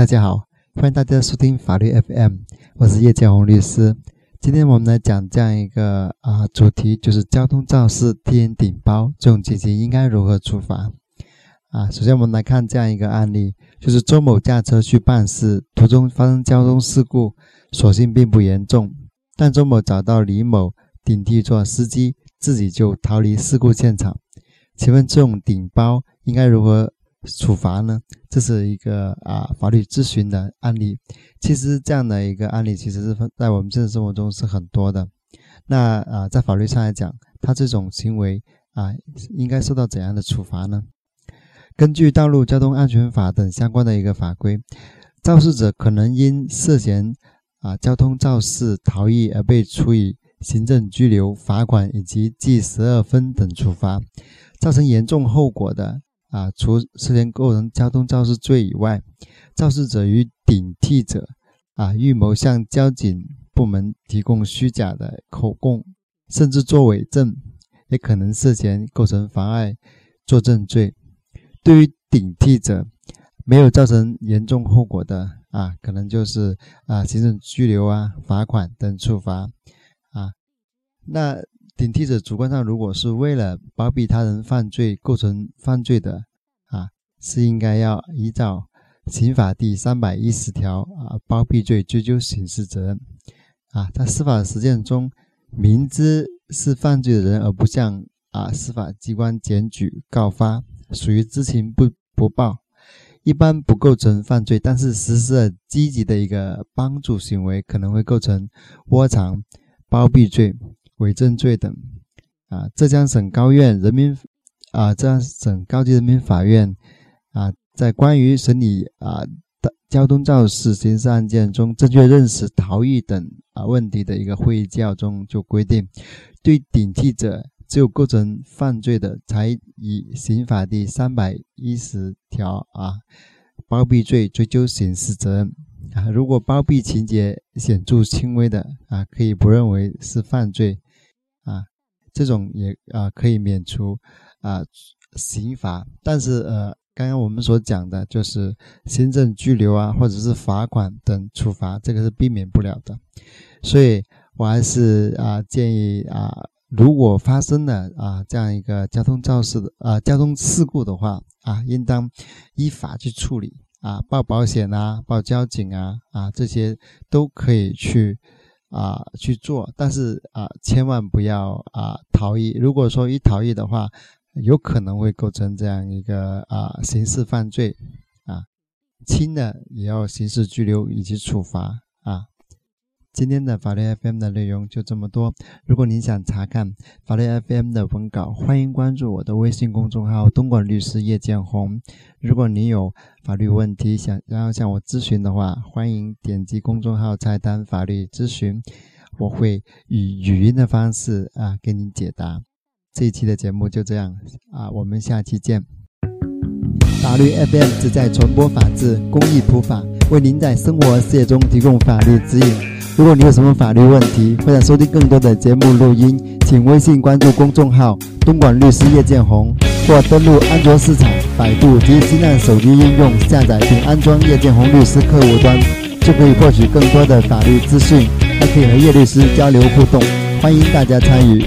大家好，欢迎大家收听法律 FM，我是叶建红律师。今天我们来讲这样一个啊主题，就是交通肇事替人顶包这种情形应该如何处罚啊？首先我们来看这样一个案例，就是周某驾车去办事，途中发生交通事故，所幸并不严重，但周某找到李某顶替做司机，自己就逃离事故现场。请问这种顶包应该如何？处罚呢？这是一个啊法律咨询的案例。其实这样的一个案例，其实是在我们现实生活中是很多的。那啊，在法律上来讲，他这种行为啊，应该受到怎样的处罚呢？根据《道路交通安全法》等相关的一个法规，肇事者可能因涉嫌啊交通肇事逃逸而被处以行政拘留、罚款以及记十二分等处罚，造成严重后果的。啊，除涉嫌构成交通肇事罪以外，肇事者与顶替者啊，预谋向交警部门提供虚假的口供，甚至作伪证，也可能涉嫌构成妨碍作证罪。对于顶替者，没有造成严重后果的啊，可能就是啊，行政拘留啊、罚款等处罚啊。那顶替者主观上如果是为了包庇他人犯罪构成犯罪的啊，是应该要依照刑法第三百一十条啊包庇罪追究刑事责任啊。在司法实践中，明知是犯罪的人而不向啊司法机关检举告发，属于知情不不报，一般不构成犯罪，但是实施了积极的一个帮助行为，可能会构成窝藏包庇罪。伪证罪等，啊，浙江省高院人民，啊，浙江省高级人民法院，啊，在关于审理啊的交通肇事刑事案件中正确认识逃逸等啊问题的一个会议纪要中就规定，对顶替者只有构成犯罪的，才以刑法第三百一十条啊包庇罪追究刑事责任。啊，如果包庇情节显著轻微的啊，可以不认为是犯罪。这种也啊可以免除啊刑罚，但是呃，刚刚我们所讲的就是行政拘留啊，或者是罚款等处罚，这个是避免不了的。所以我还是啊建议啊，如果发生了啊这样一个交通肇事的啊交通事故的话啊，应当依法去处理啊，报保险啊，报交警啊啊这些都可以去。啊，去做，但是啊，千万不要啊逃逸。如果说一逃逸的话，有可能会构成这样一个啊刑事犯罪啊，轻的也要刑事拘留以及处罚啊。今天的法律 FM 的内容就这么多。如果您想查看法律 FM 的文稿，欢迎关注我的微信公众号“东莞律师叶建红”。如果您有法律问题想然后向我咨询的话，欢迎点击公众号菜单“法律咨询”，我会以语音的方式啊给您解答。这一期的节目就这样啊，我们下期见。法律 FM 旨在传播法治、公益普法，为您在生活事业中提供法律指引。如果你有什么法律问题，或者收听更多的节目录音，请微信关注公众号“东莞律师叶建红”，或登录安卓市场、百度及新浪手机应用下载并安装叶建红律师客户端，就可以获取更多的法律资讯，还可以和叶律师交流互动。欢迎大家参与。